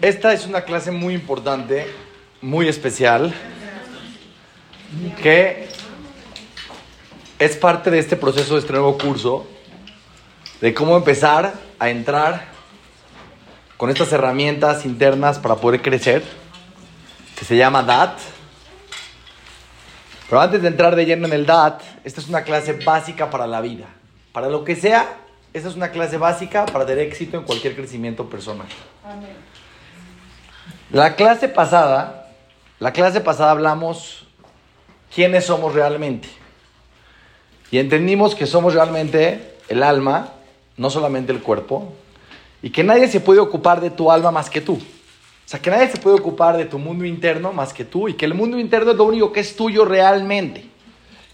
Esta es una clase muy importante, muy especial, que es parte de este proceso de este nuevo curso, de cómo empezar a entrar con estas herramientas internas para poder crecer, que se llama DAT. Pero antes de entrar de lleno en el DAT, esta es una clase básica para la vida. Para lo que sea, esta es una clase básica para tener éxito en cualquier crecimiento personal. La clase pasada, la clase pasada hablamos quiénes somos realmente. Y entendimos que somos realmente el alma, no solamente el cuerpo, y que nadie se puede ocupar de tu alma más que tú. O sea, que nadie se puede ocupar de tu mundo interno más que tú y que el mundo interno es lo único que es tuyo realmente.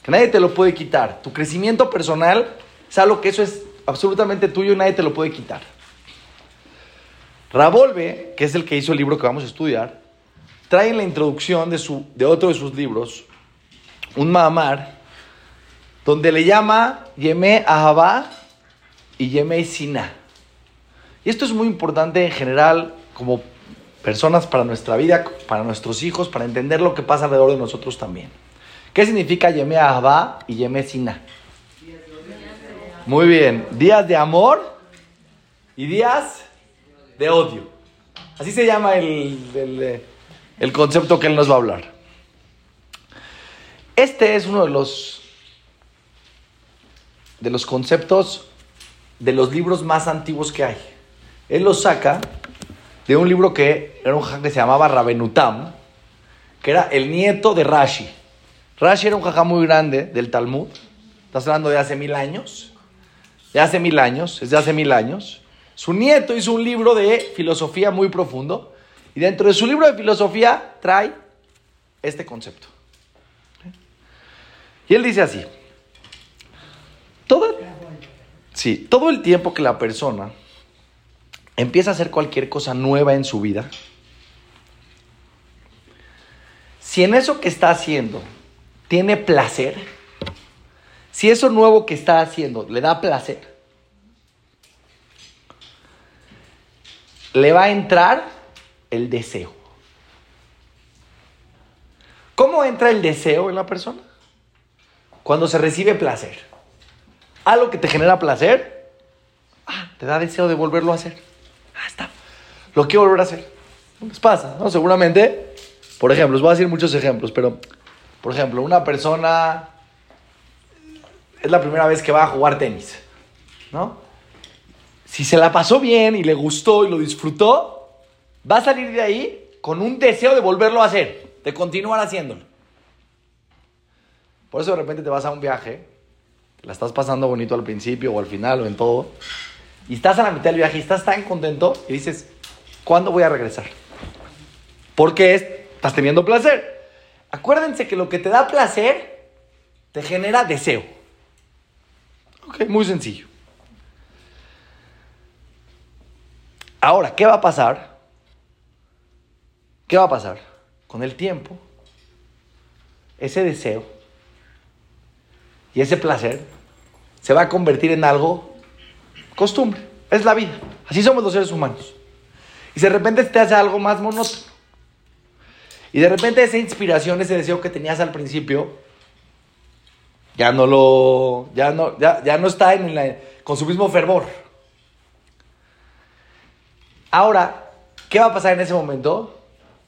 Que nadie te lo puede quitar. Tu crecimiento personal es algo que eso es absolutamente tuyo nadie te lo puede quitar. Ravolve, que es el que hizo el libro que vamos a estudiar, trae en la introducción de, su, de otro de sus libros un Mahamar donde le llama Yeme Ahabá y Yeme Sina. Y esto es muy importante en general como personas para nuestra vida, para nuestros hijos, para entender lo que pasa alrededor de nosotros también. ¿Qué significa Yeme Ahabá y Yeme Sina? Muy bien, días de amor y días de odio. Así se llama el, el, el concepto que él nos va a hablar. Este es uno de los, de los conceptos de los libros más antiguos que hay. Él lo saca de un libro que era un jajam que se llamaba Rabenutam, que era el nieto de Rashi. Rashi era un jajam muy grande del Talmud. Estás hablando de hace mil años. De hace mil años, es de hace mil años. Su nieto hizo un libro de filosofía muy profundo. Y dentro de su libro de filosofía trae este concepto. Y él dice así. Todo, sí, todo el tiempo que la persona empieza a hacer cualquier cosa nueva en su vida, si en eso que está haciendo tiene placer, si eso nuevo que está haciendo le da placer, le va a entrar el deseo. ¿Cómo entra el deseo en la persona? Cuando se recibe placer. Algo que te genera placer, ah, te da deseo de volverlo a hacer. Ah, está. Lo quiero volver a hacer. Les pasa, ¿no? Seguramente, por ejemplo, les voy a decir muchos ejemplos, pero, por ejemplo, una persona es la primera vez que va a jugar tenis, ¿no? Si se la pasó bien y le gustó y lo disfrutó, va a salir de ahí con un deseo de volverlo a hacer, de continuar haciéndolo. Por eso de repente te vas a un viaje, la estás pasando bonito al principio o al final o en todo, y estás a la mitad del viaje y estás tan contento y dices, ¿cuándo voy a regresar? Porque estás teniendo placer. Acuérdense que lo que te da placer te genera deseo. Ok, muy sencillo. Ahora, ¿qué va a pasar? ¿Qué va a pasar? Con el tiempo, ese deseo y ese placer se va a convertir en algo costumbre. Es la vida. Así somos los seres humanos. Y de repente te hace algo más monótono. Y de repente esa inspiración, ese deseo que tenías al principio, ya no lo, ya no, ya, ya no está en con su mismo fervor. Ahora, ¿qué va a pasar en ese momento?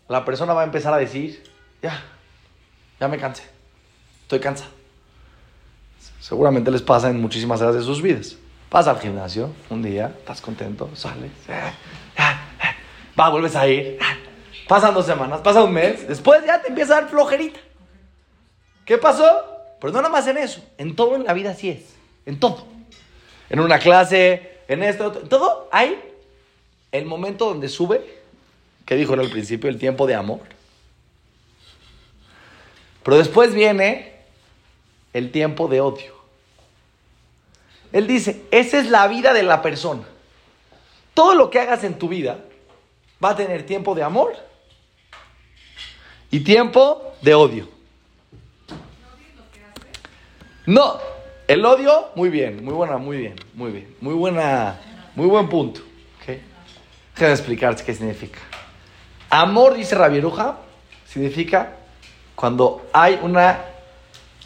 La persona va a empezar a decir, ya, ya me cansé, estoy cansado. Seguramente les pasa en muchísimas áreas de sus vidas. Vas al gimnasio un día, estás contento, sales, va, vuelves a ir, pasan dos semanas, pasa un mes, después ya te empieza a dar flojerita. ¿Qué pasó? Pero no nada más en eso, en todo en la vida así es, en todo. En una clase, en esto, en todo, hay el momento donde sube, que dijo en el principio, el tiempo de amor. Pero después viene el tiempo de odio. Él dice, esa es la vida de la persona. Todo lo que hagas en tu vida va a tener tiempo de amor y tiempo de odio. No, el odio, muy bien, muy buena, muy bien, muy bien, muy buena, muy buen punto. Explicarte qué significa. Amor, dice Rabieruja, significa cuando hay una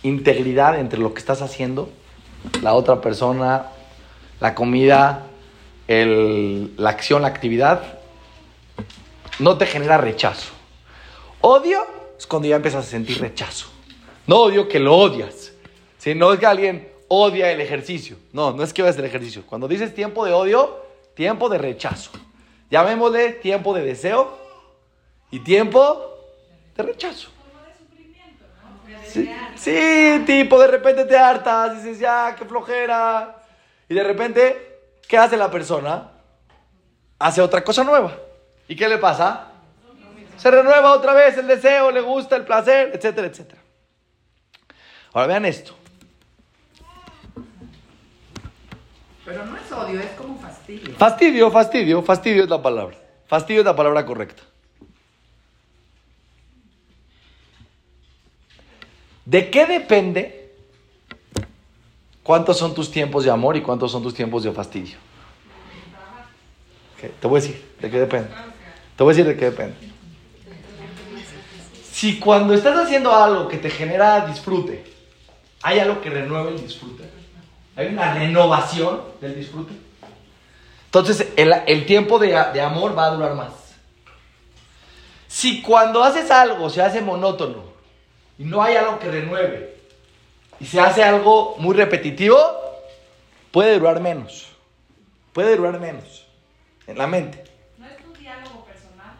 integridad entre lo que estás haciendo, la otra persona, la comida, el- la acción, la actividad, no te genera rechazo. Odio es cuando ya empiezas a sentir rechazo. No odio que lo odias. No es que alguien odia el ejercicio. No, no es que odias el ejercicio. Cuando dices tiempo de odio, tiempo de rechazo. Llamémosle tiempo de deseo y tiempo de rechazo. Sí, sí, tipo, de repente te hartas, dices, ya, qué flojera. Y de repente, ¿qué hace la persona? Hace otra cosa nueva. ¿Y qué le pasa? Se renueva otra vez el deseo, le gusta el placer, etcétera, etcétera. Ahora vean esto. Pero no es odio, es como fastidio. Fastidio, fastidio, fastidio es la palabra. Fastidio es la palabra correcta. ¿De qué depende cuántos son tus tiempos de amor y cuántos son tus tiempos de fastidio? Te voy a decir de qué depende. Te voy a decir de qué depende. Si cuando estás haciendo algo que te genera disfrute, hay algo que renueve el disfrute, hay una renovación del disfrute, entonces el, el tiempo de, de amor va a durar más. Si cuando haces algo se hace monótono y no hay algo que renueve y se hace algo muy repetitivo, puede durar menos. Puede durar menos en la mente. ¿No es tu diálogo personal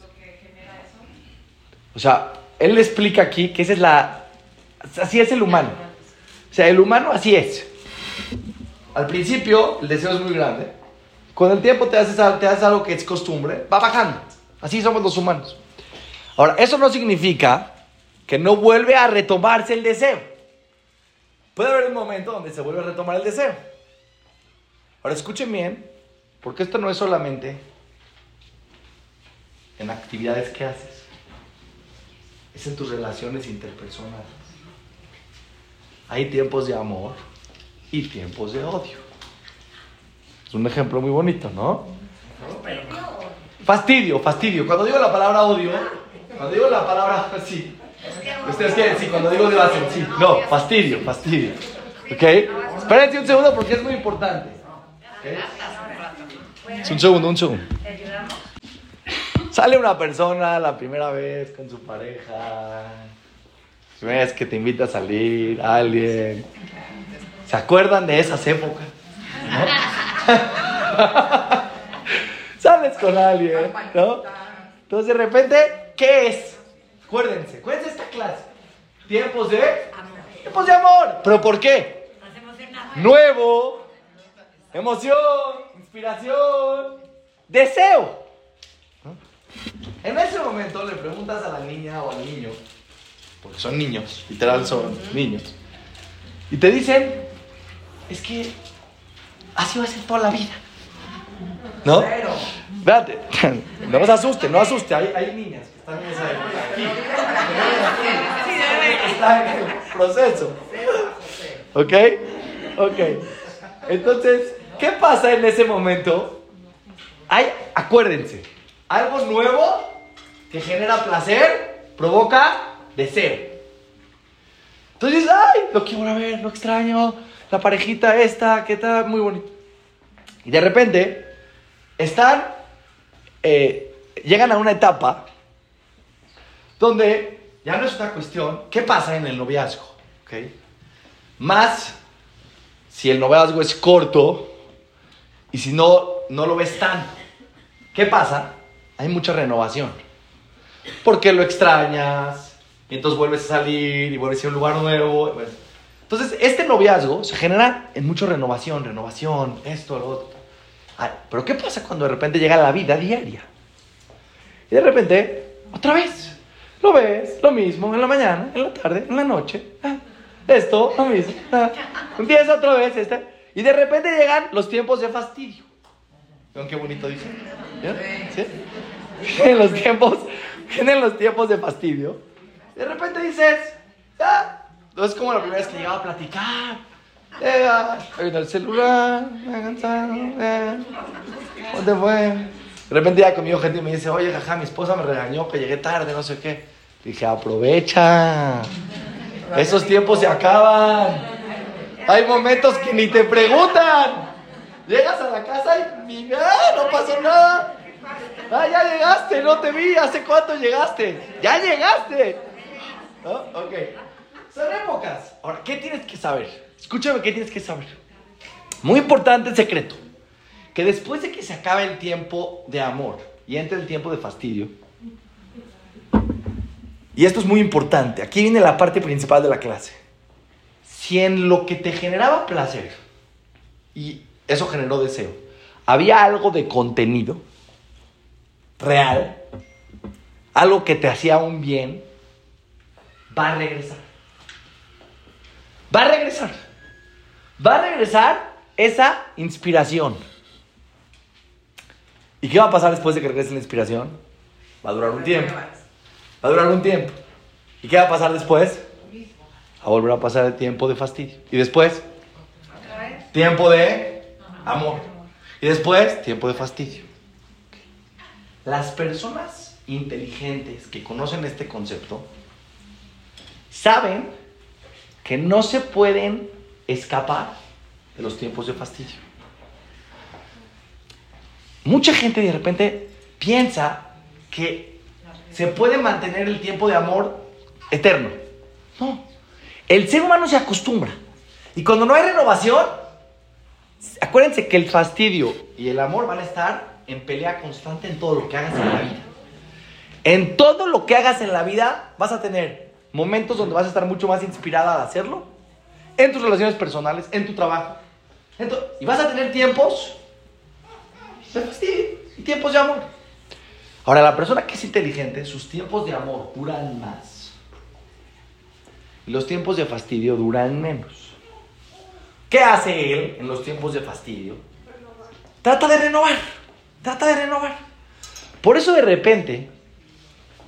lo que genera eso? O sea, él explica aquí que esa es la... Así es el humano. O sea, el humano así es. Al principio el deseo es muy grande. Con el tiempo te haces, te haces algo que es costumbre, va bajando. Así somos los humanos. Ahora, eso no significa que no vuelve a retomarse el deseo. Puede haber un momento donde se vuelve a retomar el deseo. Ahora, escuchen bien, porque esto no es solamente en actividades que haces es en tus relaciones interpersonales. Hay tiempos de amor y tiempos de odio. Es un ejemplo muy bonito, ¿no? Fastidio, fastidio. Cuando digo la palabra odio, cuando digo la palabra sí, ustedes quieren, sí, cuando digo odio hacen sí. No, fastidio, fastidio. ¿Ok? Espérense un segundo porque es muy importante. ¿Ok? Es un segundo, un segundo. Sale una persona la primera vez con su pareja. Vez que te invita a salir, alguien. ¿Se acuerdan de esas épocas? ¿No? Sales con alguien, ¿no? Entonces de repente, ¿qué es? Acuérdense, acuérdense esta clase. Tiempos de tiempos de amor. ¿Pero por qué? Nuevo, emoción, inspiración, deseo. En ese momento le preguntas a la niña o al niño, porque son niños, literal son niños, y te dicen, es que así va a ser toda la vida. ¿No? Espérate, no se asuste, no asuste, hay, hay niñas que están en esa época aquí. Están en el proceso. ¿Ok? Ok. Entonces, ¿qué pasa en ese momento? Hay, acuérdense, algo nuevo que genera placer provoca deseo. Entonces, ay, lo quiero ver, lo extraño, la parejita esta, que está muy bonito. Y de repente, están, eh, llegan a una etapa donde ya no es una cuestión, ¿qué pasa en el noviazgo? ¿Ok? Más si el noviazgo es corto y si no, no lo ves tanto. ¿Qué pasa? Hay mucha renovación. Porque lo extrañas, y entonces vuelves a salir y vuelves a un lugar nuevo. Entonces, este noviazgo se genera en mucha renovación, renovación, esto, lo otro. Pero ¿qué pasa cuando de repente llega la vida diaria? Y de repente, otra vez, lo ves, lo mismo, en la mañana, en la tarde, en la noche. ah, esto, lo mismo. ah, empieza otra vez este. Y de repente llegan los tiempos de fastidio. ¿Ven qué bonito dice? ¿Vieron? ¿Sí? En los tiempos, en los tiempos de fastidio. De repente dices, ah, no es como la primera vez que llegaba a platicar. Llega, el celular, me. ¿Dónde fue? De repente ya conmigo gente me dice, oye, jaja, mi esposa me regañó que llegué tarde, no sé qué. Dije, aprovecha. Esos tiempos se acaban. Hay momentos que ni te preguntan. Llegas a la casa y ah, no pasó nada. Ah, ya llegaste, no te vi. ¿Hace cuánto llegaste? Ya llegaste. ¿No? Ok. Son épocas. Ahora, ¿qué tienes que saber? Escúchame, ¿qué tienes que saber? Muy importante el secreto. Que después de que se acabe el tiempo de amor y entre el tiempo de fastidio, y esto es muy importante, aquí viene la parte principal de la clase. Si en lo que te generaba placer, y eso generó deseo, había algo de contenido real, algo que te hacía un bien, va a regresar. Va a regresar. Va a regresar esa inspiración. ¿Y qué va a pasar después de que regrese la inspiración? Va a durar un tiempo. Va a durar un tiempo. ¿Y qué va a pasar después? A volver a pasar el tiempo de fastidio. Y después, tiempo de amor. Y después, tiempo de fastidio. Las personas inteligentes que conocen este concepto saben que no se pueden escapar de los tiempos de fastidio. Mucha gente de repente piensa que se puede mantener el tiempo de amor eterno. No. El ser humano se acostumbra. Y cuando no hay renovación, acuérdense que el fastidio y el amor van a estar en pelea constante en todo lo que hagas en la vida. En todo lo que hagas en la vida vas a tener momentos donde vas a estar mucho más inspirada a hacerlo, en tus relaciones personales, en tu trabajo. Y vas a tener tiempos de fastidio y tiempos de amor. Ahora, la persona que es inteligente, sus tiempos de amor duran más. Los tiempos de fastidio duran menos. ¿Qué hace él en los tiempos de fastidio? Trata de renovar. Trata de renovar. Por eso de repente,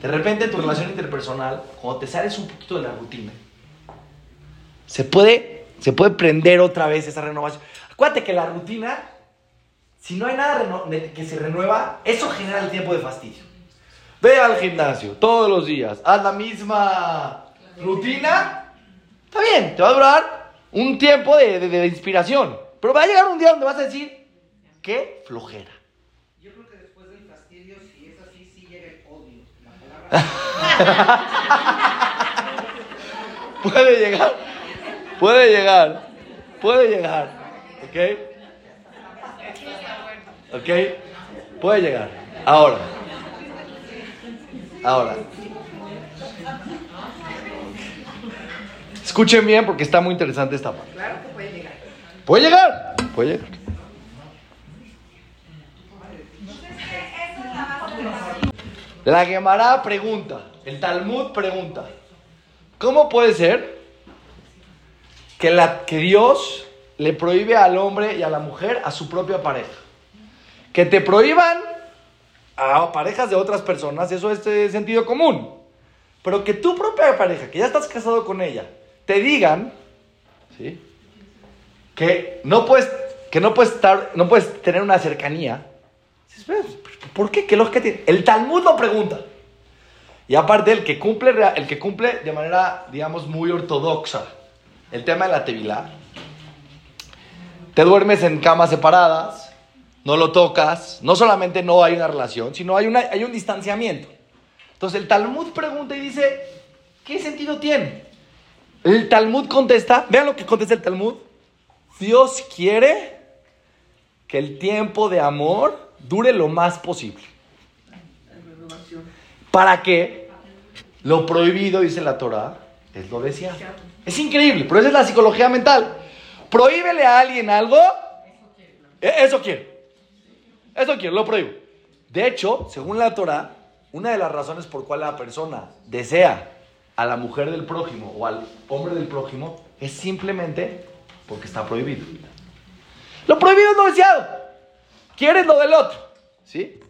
de repente en tu relación interpersonal, cuando te sales un poquito de la rutina, se puede, se puede prender otra vez esa renovación. Acuérdate que la rutina, si no hay nada que se renueva, eso genera el tiempo de fastidio. Ve al gimnasio todos los días, haz la misma rutina, está bien, te va a durar un tiempo de- de inspiración. Pero va a llegar un día donde vas a decir, qué flojera. Yo creo que después del fastidio, si es así, sí llega el odio. La palabra Puede llegar, puede llegar, puede llegar, ¿ok? ¿Ok? Puede llegar. Ahora, ahora. Escuchen bien porque está muy interesante esta parte. Claro que puede llegar. Puede llegar, puede llegar. La Gemara pregunta, el Talmud pregunta, ¿cómo puede ser que, la, que Dios le prohíbe al hombre y a la mujer a su propia pareja? Que te prohíban a parejas de otras personas, eso es de sentido común. Pero que tu propia pareja, que ya estás casado con ella, te digan, que no puedes, que no puedes estar, no puedes tener una cercanía. Dices, "Pero, ¿Por qué? ¿Qué lógica tiene? El Talmud lo pregunta. Y aparte, el que cumple, el que cumple de manera, digamos, muy ortodoxa el tema de la tevilá, te duermes en camas separadas, no lo tocas, no solamente no hay una relación, sino hay, una, hay un distanciamiento. Entonces el Talmud pregunta y dice, ¿qué sentido tiene? El Talmud contesta, vean lo que contesta el Talmud. Dios quiere que el tiempo de amor dure lo más posible. Para que lo prohibido, dice la Torah, es lo deseado. Es increíble, pero esa es la psicología mental. Prohíbele a alguien algo, e- eso quiere. Eso quiere, lo prohíbo. De hecho, según la Torah, una de las razones por cual la persona desea a la mujer del prójimo o al hombre del prójimo es simplemente porque está prohibido. Lo prohibido es lo deseado. Quieres lo del otro. ¿Sí?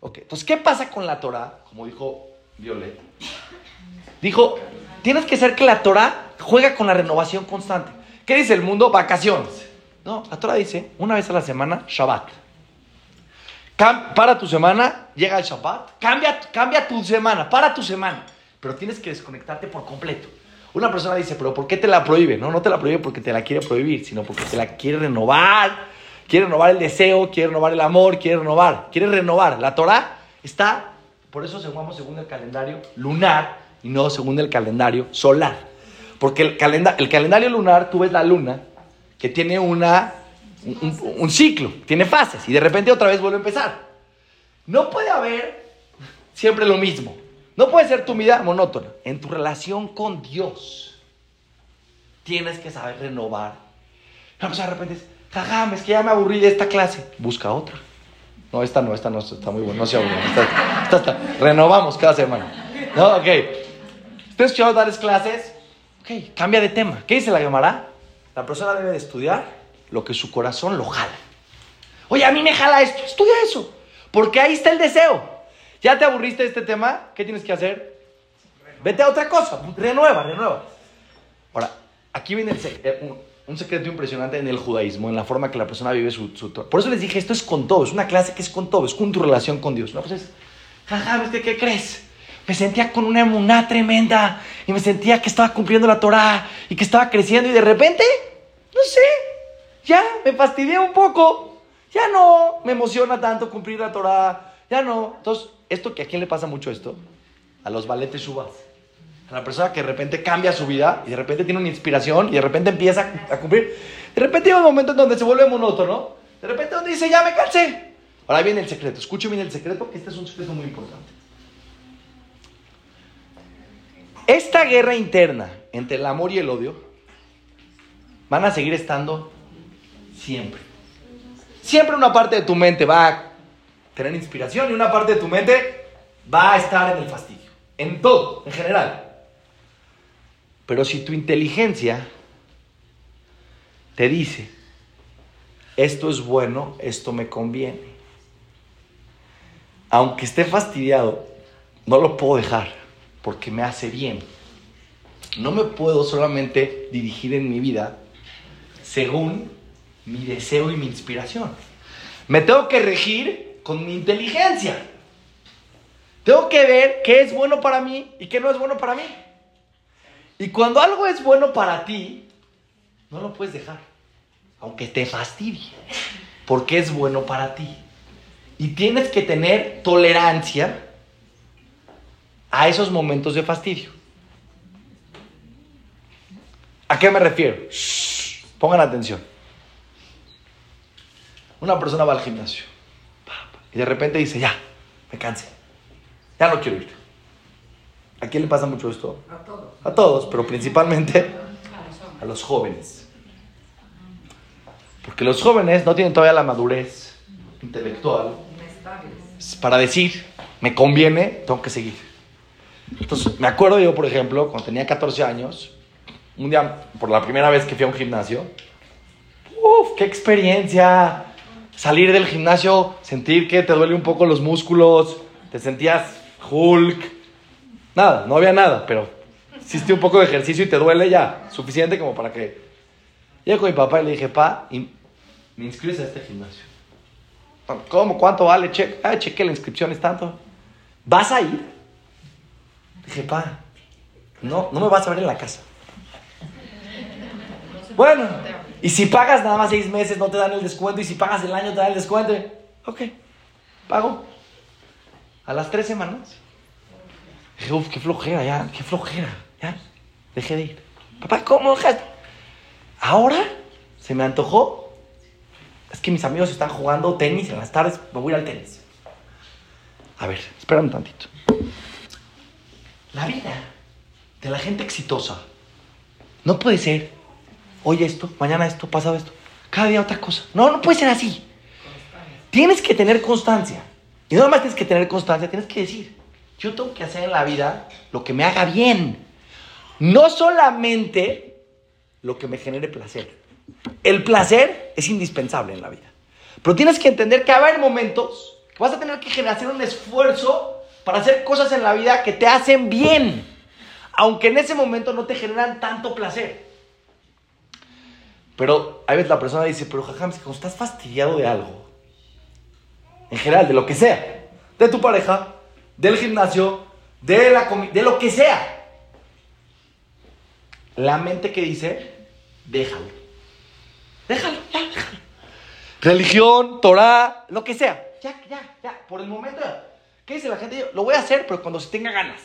Ok, entonces, ¿qué pasa con la Torah? Como dijo Violet. Dijo, tienes que hacer que la Torah juega con la renovación constante. ¿Qué dice el mundo? Vacaciones. No, la Torah dice, una vez a la semana, Shabbat. Para tu semana, llega el Shabbat, cambia, cambia tu semana, para tu semana. Pero tienes que desconectarte por completo. Una persona dice, pero ¿por qué te la prohíbe? No, no te la prohíbe porque te la quiere prohibir, sino porque te la quiere renovar. Quiere renovar el deseo, quiere renovar el amor, quiere renovar, quiere renovar. La Torah está, por eso se jugamos según el calendario lunar y no según el calendario solar. Porque el, calenda- el calendario lunar, tú ves la luna, que tiene una, un, ciclo, tiene fases, y de repente otra vez vuelve a empezar. No puede haber siempre lo mismo. No puede ser tu vida monótona. En tu relación con Dios, tienes que saber renovar. Una persona de repente dice, jajam, es que ya me aburrí de esta clase. Busca otra. No, esta no, esta no, está muy buena, no se aburre. Esta, esta está. Renovamos cada semana. No, ok. ¿Ustedes quieren darles clases? Ok, cambia de tema. ¿Qué dice la Gemara? La persona debe de estudiar lo que su corazón lo jala. Oye, a mí me jala esto. Estudia eso. Porque ahí está el deseo. ¿Ya te aburriste de este tema? ¿Qué tienes que hacer? Vete a otra cosa. Renueva, renueva. Ahora, aquí viene el eh, un, secreto impresionante en el judaísmo, en la forma que la persona vive su, su... Por eso les dije, esto es con todo. Es una clase que es con todo. Es con tu relación con Dios. Una cosa es, jaja, ¿ves qué, qué crees? Me sentía con una emuná tremenda y me sentía que estaba cumpliendo la Torah y que estaba creciendo y de repente, no sé, ya me fastidié un poco. Ya no me emociona tanto cumplir la Torah. Ya no. Entonces, esto que a quién le pasa mucho esto? A los valetes subas. A la persona que de repente cambia su vida y de repente tiene una inspiración y de repente empieza a, cumplir. De repente llega un momento en donde se vuelve monótono. De repente donde dice, ya me cansé. Ahora viene el secreto. Escuche bien el secreto, que este es un secreto muy importante. Esta guerra interna entre el amor y el odio van a seguir estando siempre. Siempre una parte de tu mente va a tener inspiración y una parte de tu mente va a estar en el fastidio. En todo, en general. Pero si tu inteligencia te dice, esto es bueno, esto me conviene, aunque esté fastidiado, no lo puedo dejar porque me hace bien. No me puedo solamente dirigir en mi vida según mi deseo y mi inspiración. Me tengo que regir con mi inteligencia. Tengo que ver qué es bueno para mí y qué no es bueno para mí. Y cuando algo es bueno para ti, no lo puedes dejar, aunque te fastidie, porque es bueno para ti. Y tienes que tener tolerancia a esos momentos de fastidio. ¿A qué me refiero? Shh, pongan atención. Una persona va al gimnasio y de repente dice, ya, me cansé, ya no quiero ir. ¿A quién le pasa mucho esto? A todos. A todos, pero principalmente a los jóvenes. Porque los jóvenes no tienen todavía la madurez intelectual para decir, me conviene, tengo que seguir. Entonces, me acuerdo yo, por ejemplo, cuando tenía 14 años, un día, por la primera vez que fui a un gimnasio, ¡uf! ¡Qué experiencia! Salir del gimnasio, sentir que te duele un poco los músculos, te sentías Hulk. Nada, no había nada, pero hiciste un poco de ejercicio y te duele ya, suficiente como para que... Llego con mi papá y le dije, pa, y me inscribes a este gimnasio. ¿Cómo? ¿Cuánto vale? Che ah, cheque la inscripción, es tanto. ¿Vas a ir? Dije, pa, no, no me vas a ver en la casa. Bueno, y si pagas nada más seis meses, no te dan el descuento. Y si pagas el año, te dan el descuento. Ok, pago. A las tres semanas. Dije, uff, qué flojera, ya, qué flojera. Ya, dejé de ir. Papá, ¿cómo dejaste? Ahora se me antojó. Es que mis amigos están jugando tenis en las tardes, me voy a ir al tenis. A ver, espérame un tantito. La vida de la gente exitosa no puede ser hoy esto, mañana esto, pasado esto, cada día otra cosa. No, no puede ser así. Tienes que tener constancia. Y no más tienes que tener constancia, tienes que decir, yo tengo que hacer en la vida lo que me haga bien. No solamente lo que me genere placer. El placer es indispensable en la vida. Pero tienes que entender que va a haber momentos que vas a tener que hacer un esfuerzo para hacer cosas en la vida que te hacen bien. Aunque en ese momento no te generan tanto placer. Pero a veces la persona dice, pero jajam, si cuando estás fastidiado de algo, en general, de lo que sea, de tu pareja, del gimnasio, de, la de lo que sea, la mente que dice, déjalo. Déjalo, ya, déjalo. Religión, Torah, lo que sea. Ya, ya, ya, por el momento. ¿Qué dice la gente? Lo voy a hacer, pero cuando se tenga ganas.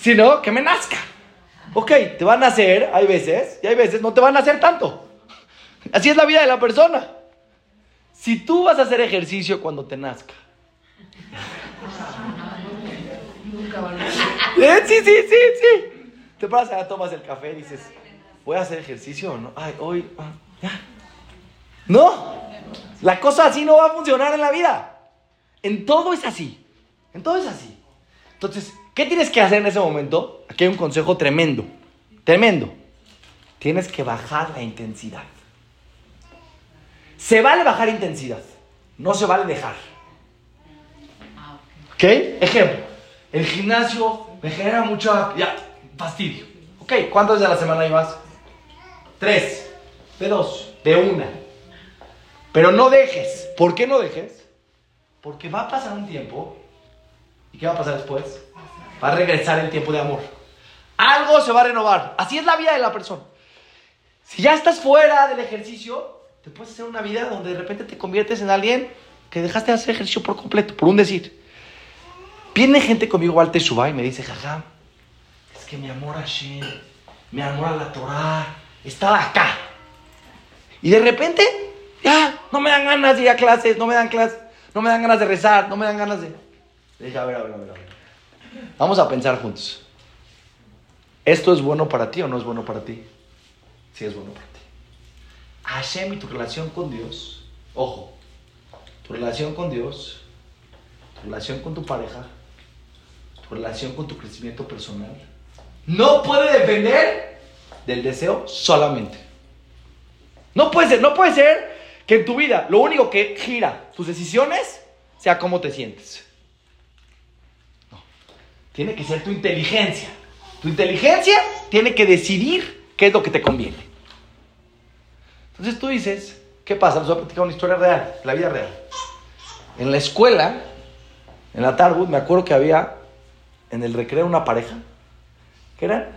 Si no, que me nazca. Ok, te van a hacer, hay veces, y hay veces no te van a hacer tanto. Así es la vida de la persona. Si tú vas a hacer ejercicio cuando te nazca. Eh, sí, sí, sí, sí. Te paras allá, tomas el café y dices, ¿voy a hacer ejercicio o no? Ay, hoy, ah, ya. No, la cosa así no va a funcionar en la vida. En todo es así. En todo es así. Entonces, ¿qué tienes que hacer en ese momento? Aquí hay un consejo tremendo. Tremendo. Tienes que bajar la intensidad. Se vale bajar intensidad. No se vale dejar. ¿Ok? Ejemplo. El gimnasio me genera mucho ya, fastidio. ¿Ok? ¿Cuántas veces a la semana ibas? Tres. De dos. De una. Pero no dejes. ¿Por qué no dejes? Porque va a pasar un tiempo. ¿Y qué va a pasar después? Va a regresar el tiempo de amor. Algo se va a renovar. Así es la vida de la persona. Si ya estás fuera del ejercicio, te puedes hacer una vida donde de repente te conviertes en alguien que dejaste de hacer ejercicio por completo, por un decir. Viene gente conmigo al Teshuvah y me dice, jaja, es que mi amor a Hashem, mi amor a la Torah, estaba acá. Y de repente, ya, no me dan ganas de ir a clases, no me dan clases, no me dan ganas de rezar, no me dan ganas de... Dije, a ver, a ver, a ver. Vamos a pensar juntos. ¿Esto es bueno para ti o no es bueno para ti? Sí es bueno para ti. Hashem y tu relación con Dios, ojo, tu relación con Dios, tu relación con tu pareja, relación con tu crecimiento personal, no puede depender del deseo solamente. No puede ser, no puede ser que en tu vida lo único que gira tus decisiones sea cómo te sientes. No. Tiene que ser tu inteligencia. Tu inteligencia tiene que decidir qué es lo que te conviene. Entonces tú dices, ¿qué pasa? Les voy a platicar una historia real, la vida real. En la escuela, en la Tarwood, me acuerdo que había en el recreo una pareja que eran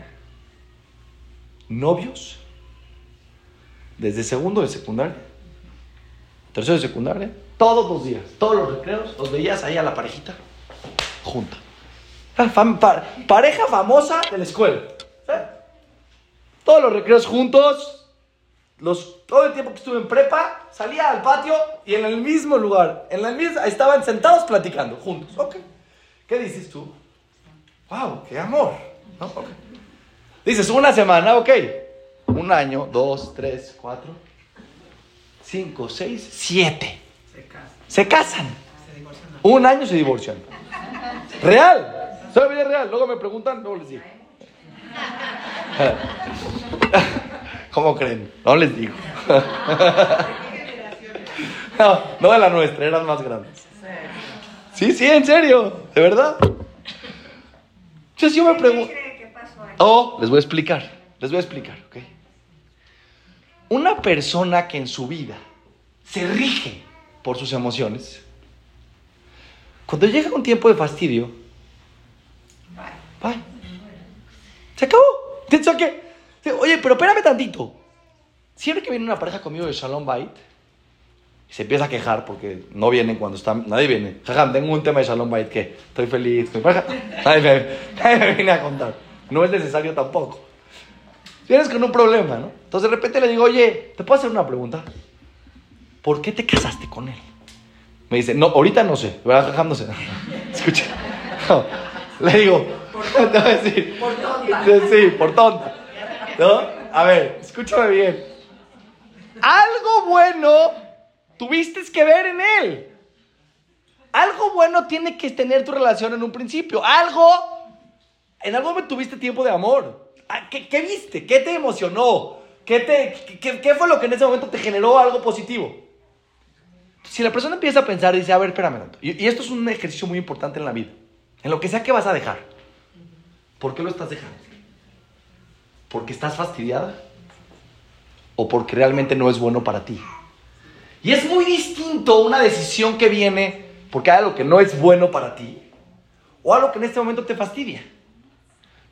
novios desde segundo de secundaria, tercero de secundaria, todos los días, todos los recreos, los veías ahí a la parejita junta. Ah, pareja famosa de la escuela. ¿eh? Todos los recreos juntos, los, todo el tiempo que estuve en prepa, salía al patio y en el mismo lugar, en la misma, estaban sentados platicando juntos. Ok. ¿Qué dices tú? Wow, qué amor. Dices, una semana, ok. Un año, dos, tres, cuatro, cinco, seis, siete. Se casa, Se casan. se divorcian. Un año se divorcian. Real. Soy vida real. Luego me preguntan, luego les digo. ¿Cómo creen? No les digo. No, no de la nuestra, eran más grandes. Sí, sí, en serio, de verdad. Entonces yo me pregunto. Oh, les voy a explicar, les voy a explicar, ¿ok? Una persona que en su vida se rige por sus emociones, cuando llega un tiempo de fastidio, bye. Se acabó. Que, oye, pero espérame tantito. Siempre que viene una pareja conmigo de Shalom Bait, se empieza a quejar porque no vienen cuando están, nadie viene. Jajam, tengo un tema de Shalom Bait que estoy feliz. Nadie me, nadie me viene a contar. No es necesario tampoco. Vienes con un problema, ¿no? Entonces de repente le digo, oye, ¿te puedo hacer una pregunta? ¿Por qué te casaste con él? Me dice, no, ahorita no sé, ¿verdad? Jajam, no sé. Escucha. No. Le digo, te voy a decir. Por tonta. Sí, sí, por tonta. ¿No? A ver, escúchame bien. Algo bueno tuviste que ver en él. Algo bueno tiene que tener tu relación en un principio. Algo, en algo momento tuviste tiempo de amor. Ah, ¿Qué, viste? ¿Qué te emocionó? ¿Qué, te, qué, qué fue lo que en ese momento te generó algo positivo? Si la persona empieza a pensar y dice, a ver, espérame. Y, y esto es un ejercicio muy importante en la vida. En lo que sea que vas a dejar. ¿Por qué lo estás dejando? ¿Porque estás fastidiada? o porque realmente no es bueno para ti. Y es muy distinto una decisión que viene porque hay algo que no es bueno para ti o algo que en este momento te fastidia.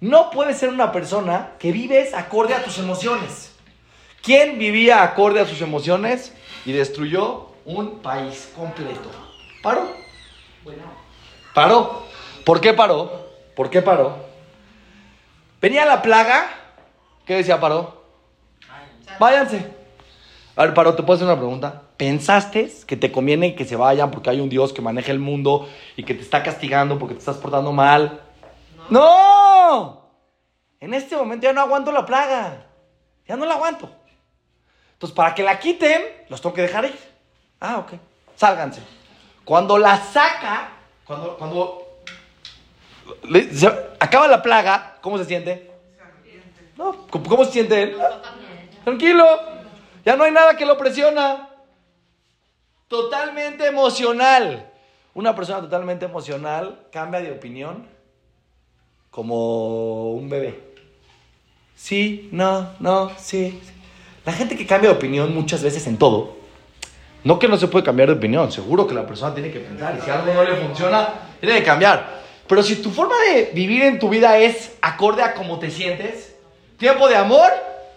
No puedes ser una persona que vives acorde a tus emociones. ¿Quién vivía acorde a sus emociones y destruyó un país completo? Paró. Paró. ¿Por qué paró? ¿Por qué paró? Venía la plaga. ¿Qué decía paró? Váyanse. A ver, Paró, te puedo hacer una pregunta. ¿Pensaste que te conviene que se vayan porque hay un Dios que maneja el mundo y que te está castigando porque te estás portando mal? ¡No! En este momento ya no aguanto la plaga. Ya no la aguanto. Entonces, para que la quiten, los tengo que dejar ir. Ah, ok. Sálganse. Cuando la saca, cuando, cuando le- se- acaba la plaga, ¿cómo se siente? No, ¿cómo, cómo se siente él? Tranquilo. Ya no hay nada que lo presiona. Totalmente emocional. Una persona totalmente emocional cambia de opinión como un bebé. Sí, no, no, sí. La gente que cambia de opinión muchas veces en todo, no que no se puede cambiar de opinión, seguro que la persona tiene que pensar y si algo no le funciona, tiene que cambiar. Pero si tu forma de vivir en tu vida es acorde a cómo te sientes, tiempo de amor,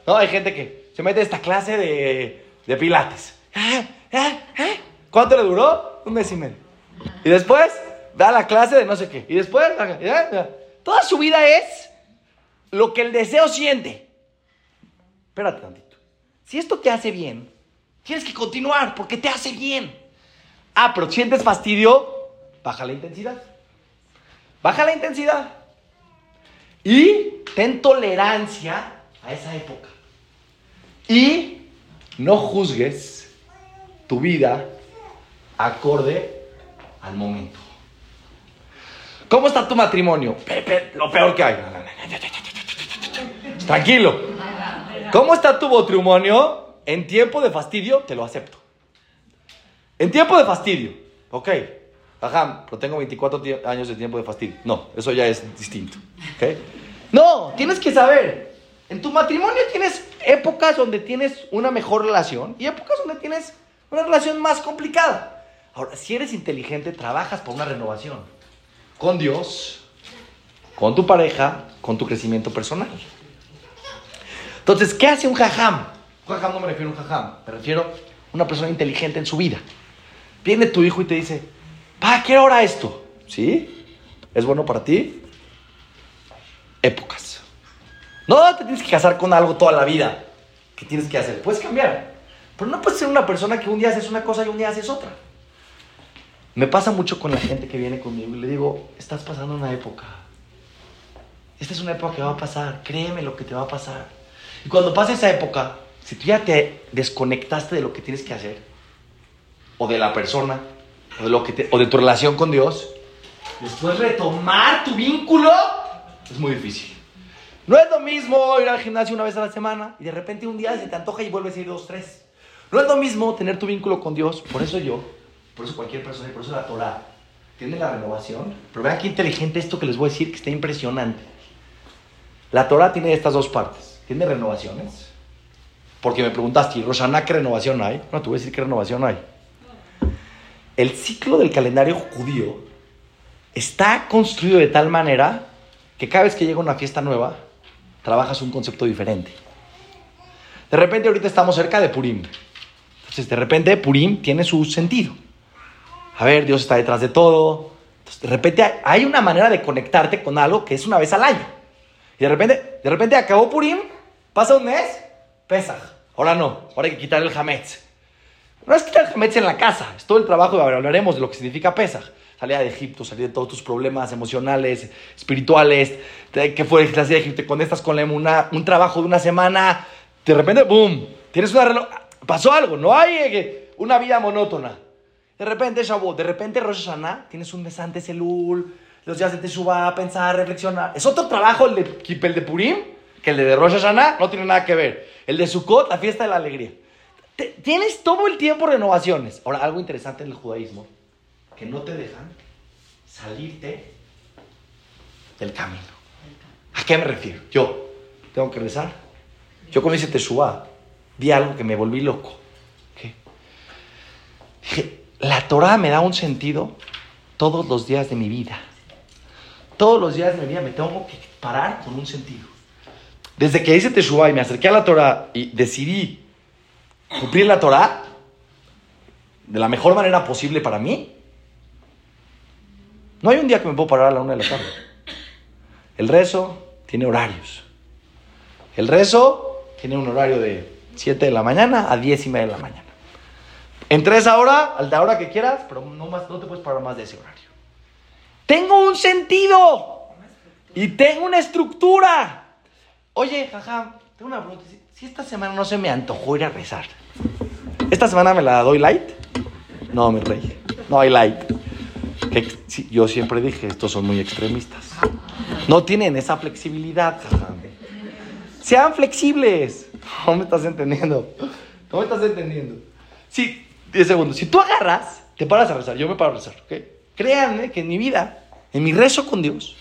no, hay gente que se mete esta clase de, de pilates. Ah, ah, ah. ¿Cuánto le duró? Un mes y medio. Y después da la clase de no sé qué. Y después, toda su vida es lo que el deseo siente. Espérate tantito. Si esto te hace bien, tienes que continuar porque te hace bien. Ah, pero sientes fastidio, baja la intensidad. Baja la intensidad. Y ten tolerancia a esa época. Y no juzgues tu vida acorde al momento. ¿Cómo está tu matrimonio? Pepe, lo peor que hay. Tranquilo. ¿Cómo está tu matrimonio? En tiempo de fastidio, te lo acepto. En tiempo de fastidio, ok. Ajá, pero tengo 24 ti- años de tiempo de fastidio. No, eso ya es distinto. ¿ok? No, tienes que saber. En tu matrimonio tienes épocas donde tienes una mejor relación y épocas donde tienes una relación más complicada. Ahora, si eres inteligente, trabajas por una renovación. Con Dios, con tu pareja, con tu crecimiento personal. Entonces, ¿qué hace un jajam? Un jajam no me refiero a un jajam, me refiero a una persona inteligente en su vida. Viene tu hijo y te dice, pa, quiero ahora esto. ¿Sí? ¿Es bueno para ti? Épocas. No te tienes que casar con algo toda la vida. ¿Qué tienes que hacer? Puedes cambiar. Pero no puedes ser una persona que un día haces una cosa y un día haces otra. Me pasa mucho con la gente que viene conmigo y le digo, estás pasando una época. Esta es una época que va a pasar. Créeme lo que te va a pasar. Y cuando pase esa época, si tú ya te desconectaste de lo que tienes que hacer, o de la persona, o de, lo que te- o de tu relación con Dios, después retomar tu vínculo es muy difícil. No es lo mismo ir al gimnasio una vez a la semana y de repente un día se te antoja y vuelves a ir dos, tres. No es lo mismo tener tu vínculo con Dios, por eso yo, por eso cualquier persona por eso la Torah tiene la renovación. Pero vean qué inteligente esto que les voy a decir, que está impresionante. La Torah tiene estas dos partes. Tiene renovaciones. Porque me preguntaste, ¿y Roshaná qué renovación hay? No, te voy a decir qué renovación hay. El ciclo del calendario judío está construido de tal manera que cada vez que llega una fiesta nueva, trabajas un concepto diferente. De repente ahorita estamos cerca de Purim. Entonces de repente Purim tiene su sentido. A ver, Dios está detrás de todo. Entonces, de repente hay- una manera de conectarte con algo que es una vez al año. Y de repente, de repente acabó Purim, pasa un mes, Pesaj. Ahora no, ahora hay que quitar el Hametz. No es quitar el Hametz en la casa, es todo el trabajo, ahora hablaremos de lo que significa Pesaj. Salir de Egipto, salir de todos tus problemas emocionales, espirituales, que fue la salida de Egipto, cuando estás con la emuná, un trabajo de una semana, de repente, ¡boom! Tienes una relo- pasó algo, no hay eh, una vida monótona. De repente Shavuot, de repente Rosh Hashanah, tienes un mes antes Elul, los días de Teshuvah, pensar, reflexionar. Es otro trabajo el de, el de Purim que el de Rosh Hashanah, no tiene nada que ver. El de Sukkot, la fiesta de la alegría. Te- tienes todo el tiempo renovaciones. Ahora, algo interesante en el judaísmo, que no te dejan salirte del camino. ¿A qué me refiero? Yo tengo que rezar. Yo cuando hice Teshuvah, vi algo que me volví loco. ¿Qué? Dije, la Torah me da un sentido todos los días de mi vida. Todos los días de mi vida me tengo que parar con un sentido. Desde que hice Teshuvah y me acerqué a la Torah y decidí cumplir la Torah de la mejor manera posible para mí, no hay un día que me puedo parar a la una de la tarde. El rezo tiene horarios. El rezo tiene un horario de 7 de la mañana a 10 y media de la mañana. Entre esa hora, a la hora que quieras, pero no, más, no te puedes parar más de ese horario. Tengo un sentido y tengo una estructura. Oye, jaja, tengo una pregunta. Si esta semana no se me antojó ir a rezar, ¿esta semana me la doy light? No, mi rey, no hay light. Yo siempre dije, estos son muy extremistas. No tienen esa flexibilidad. Sean flexibles. No me estás entendiendo. No me estás entendiendo. Sí, 10 segundos. Si tú agarras, te paras a rezar. Yo me paro a rezar, ¿ok? Créanme que en mi vida, en mi rezo con Dios,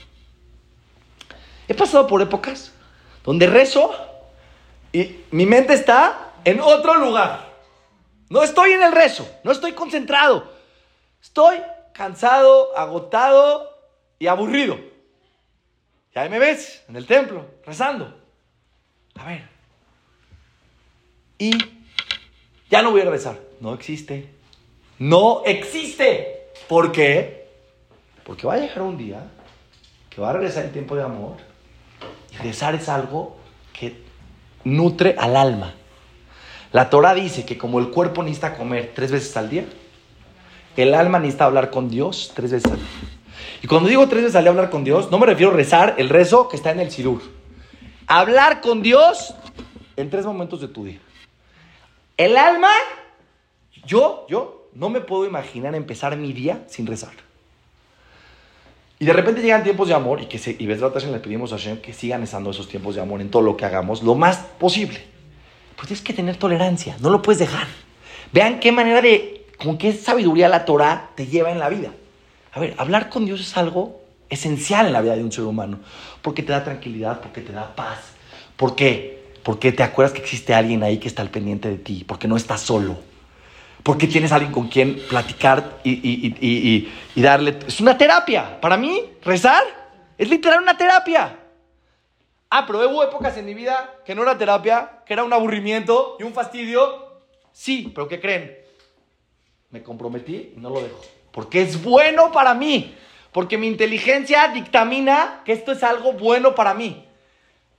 he pasado por épocas donde rezo y mi mente está en otro lugar. No estoy en el rezo, no estoy concentrado. Estoy cansado, agotado y aburrido. Y ahí me ves en el templo, rezando. A ver. Y ya no voy a rezar. No existe. No existe. ¿Por qué? Porque va a llegar un día que va a regresar el tiempo de amor. Y rezar es algo que nutre al alma. La Torah dice que como el cuerpo necesita comer tres veces al día, el alma necesita hablar con Dios tres veces. Y cuando digo tres veces al día hablar con Dios, no me refiero a rezar el rezo que está en el Sidur. Hablar con Dios en tres momentos de tu día. El alma, yo, yo, no me puedo imaginar empezar mi día sin rezar. Y de repente llegan tiempos de amor y que se, y ves la le pedimos a Hashem que sigan estando esos tiempos de amor en todo lo que hagamos lo más posible. Pero tienes que tener tolerancia, no lo puedes dejar. Vean qué manera de, con qué sabiduría la Torah te lleva en la vida. A ver, hablar con Dios es algo esencial en la vida de un ser humano, porque te da tranquilidad, porque te da paz. ¿Por qué? Porque te acuerdas que existe alguien ahí que está al pendiente de ti, porque no estás solo. Porque tienes alguien con quien platicar y, y- y- darle... Es una terapia. Para mí, rezar es literal una terapia. Ah, pero hubo épocas en mi vida que no era terapia, que era un aburrimiento y un fastidio. Sí, pero ¿qué creen? Me comprometí y no lo dejo. Porque es bueno para mí. Porque mi inteligencia dictamina que esto es algo bueno para mí.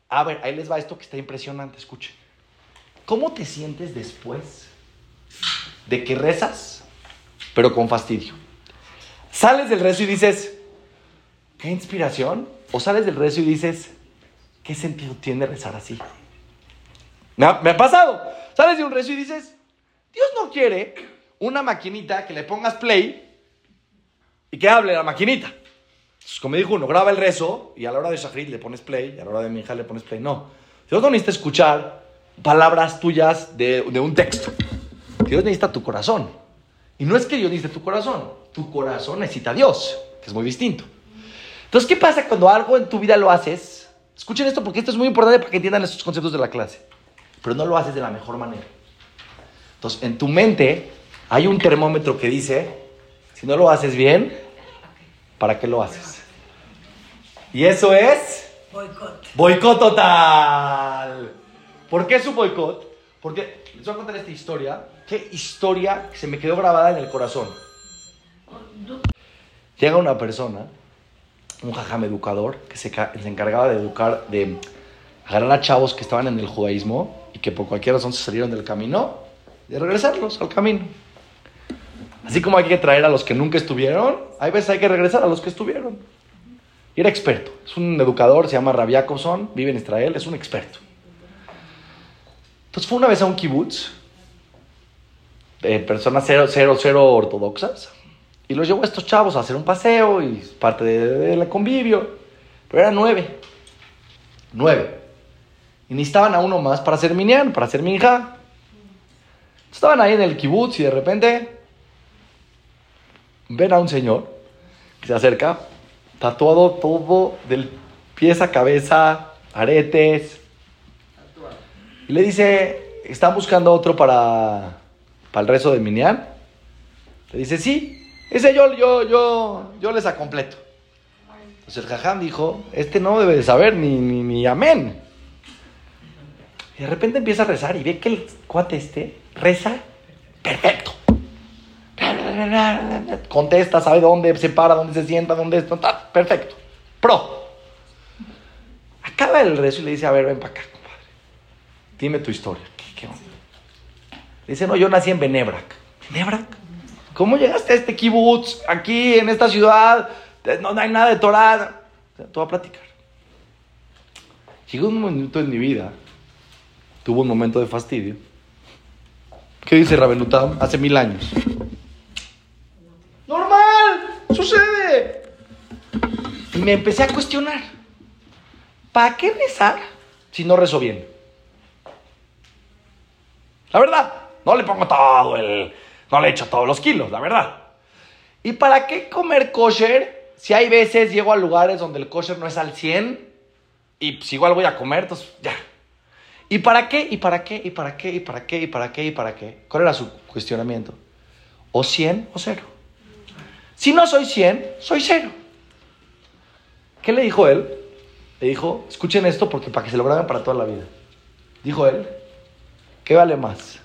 A ver, ahí les va esto que está impresionante, escuchen. ¿Cómo te sientes después de que rezas, pero con fastidio? Sales del rezo y dices, ¿qué inspiración? O sales del rezo y dices, ¿qué sentido tiene rezar así? Me ha, me ha pasado. Sales de un rezo y dices, Dios no quiere una maquinita que le pongas play y que hable la maquinita. Entonces, como dijo uno, graba el rezo y a la hora de Shahrit le pones play y a la hora de Minja le pones play. No. Dios no necesita escuchar palabras tuyas de, de un texto. Dios necesita tu corazón. Y no es que Dios necesite tu corazón. Tu corazón necesita a Dios, que es muy distinto. Entonces, ¿qué pasa cuando algo en tu vida lo haces? Escuchen esto porque esto es muy importante para que entiendan estos conceptos de la clase. Pero no lo haces de la mejor manera. Entonces, en tu mente hay un termómetro que dice, si no lo haces bien, ¿para qué lo haces? Y eso es Boicot. boicot total. ¿Por qué es un boicot? Porque les voy a contar esta historia. Qué historia que se me quedó grabada en el corazón. Llega una persona, un jajam educador, que se, se encargaba de educar, de agarrar a chavos que estaban en el judaísmo y que por cualquier razón se salieron del camino, de regresarlos al camino. Así como hay que traer a los que nunca estuvieron, hay veces hay que regresar a los que estuvieron. Y era experto. Es un educador, se llama Rabbi Jacobson, vive en Israel, es un experto. Entonces fue una vez a un kibutz de personas cero, cero, cero ortodoxas y los llevó a estos chavos a hacer un paseo y parte de- del convivio. Pero eran nueve. Nueve. Y necesitaban a uno más para hacer minyan, para hacer minja. Estaban ahí en el kibutz y de repente ven a un señor que se acerca, tatuado todo del pies a cabeza, aretes. Y le dice, ¿están buscando otro para, para el rezo de Minyan? Le dice, sí, ese yo, yo, yo, yo les acompleto. Entonces el jajam dijo, este no debe de saber ni, ni, ni amén. Y de repente empieza a rezar y ve que el cuate este reza perfecto. Contesta, sabe dónde se para, dónde se sienta, dónde está, perfecto. Pro. Acaba el rezo y le dice, a ver, ven para acá, compadre. Dime tu historia. ¿Qué? Le dice, no, yo nací en Benebrak. ¿Benebrak? ¿Cómo llegaste a este kibutz, aquí, en esta ciudad? No, no hay nada de Torah. Te voy a platicar. Llegó un momento en mi vida, tuvo un momento de fastidio. ¿Qué dice Rabenutam? Hace mil años. Normal, sucede. Y me empecé a cuestionar. ¿Para qué rezar si no rezo bien? La verdad, no le pongo todo el... No le echo todos los kilos, la verdad. ¿Y para qué comer kosher si hay veces llego a lugares donde el kosher no es al 100 y pues igual voy a comer, entonces ya. ¿Y para qué? ¿Y para qué? ¿Y para qué? ¿Y para qué? ¿Y para qué? ¿Y para qué? ¿Cuál era su cuestionamiento? O 100 o cero. Si no soy 100, soy cero. ¿Qué le dijo él? Le dijo, escuchen esto porque para que se lo graben para toda la vida. Dijo él, ¿qué vale más?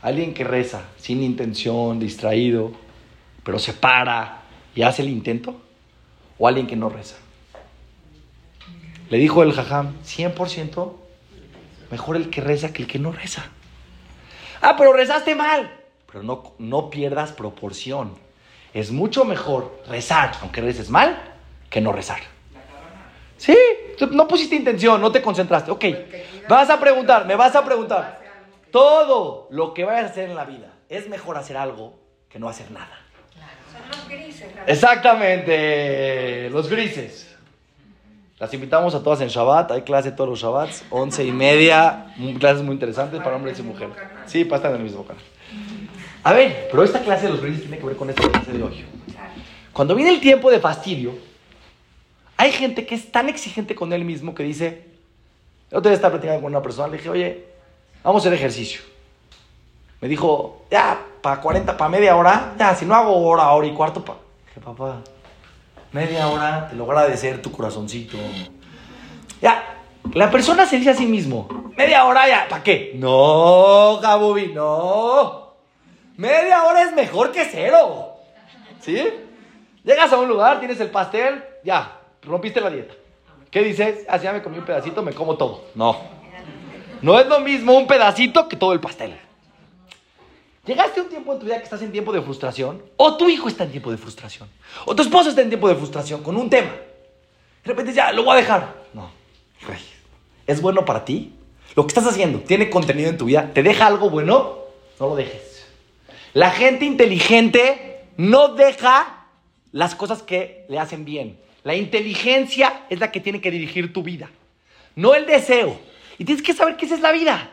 Alguien que reza sin intención, distraído, pero se para y hace el intento, o alguien que no reza. Le dijo el jajam, 100% mejor el que reza que el que no reza. Ah, pero rezaste mal. Pero no, no pierdas proporción. Es mucho mejor rezar, aunque reces mal, que no rezar. Sí, no pusiste intención, no te concentraste. Ok, vas a preguntar, me vas a preguntar. Todo lo que vayas a hacer en la vida es mejor hacer algo que no hacer nada. Son los grises. la- Exactamente, los grises. Las invitamos a todas en Shabbat, hay clase todos los Shabbats, once y media, mm, clases muy interesantes para hombres y mujeres. Sí, para estar en el mismo canal. A ver, pero esta clase de los grises tiene que ver con esta clase de hoy. Cuando viene el tiempo de fastidio, hay gente que es tan exigente con él mismo que dice, yo te voy a estar platicando con una persona, le dije, oye, vamos a hacer ejercicio. Me dijo, ya, para 40, para media hora, ya, si no hago hora, hora y cuarto, pa. Dije, papá, media hora, te lo agradecer tu corazoncito. Ya, la persona se dice a sí mismo, media hora ya, ¿para qué? No, Gabubi, no. Media hora es mejor que cero. ¿Sí? Llegas a un lugar, tienes el pastel, ya, rompiste la dieta. ¿Qué dices? Ah, ya me comí un pedacito, me como todo. No. No es lo mismo un pedacito que todo el pastel. Llegaste a un tiempo en tu vida que estás en tiempo de frustración, o tu hijo está en tiempo de frustración, o tu esposo está en tiempo de frustración con un tema. De repente ya, lo voy a dejar. No. ¿Es bueno para ti? Lo que estás haciendo, ¿tiene contenido en tu vida? ¿Te deja algo bueno? No lo dejes. La gente inteligente no deja las cosas que le hacen bien. La inteligencia es la que tiene que dirigir tu vida, no el deseo. Y tienes que saber esa es la vida.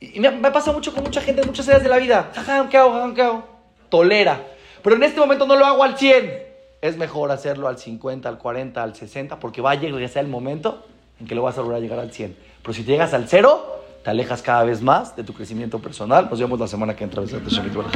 Y me, me pasa mucho con mucha gente en muchas áreas de la vida. ¿qué hago? ¿qué hago? Tolera. Pero en este momento no lo hago al 100. Es mejor hacerlo al 50, al 40, al 60, porque va a llegar el momento en que lo vas a lograr llegar al 100. Pero si llegas al cero, te alejas cada vez más de tu crecimiento personal. Nos vemos la semana que entra.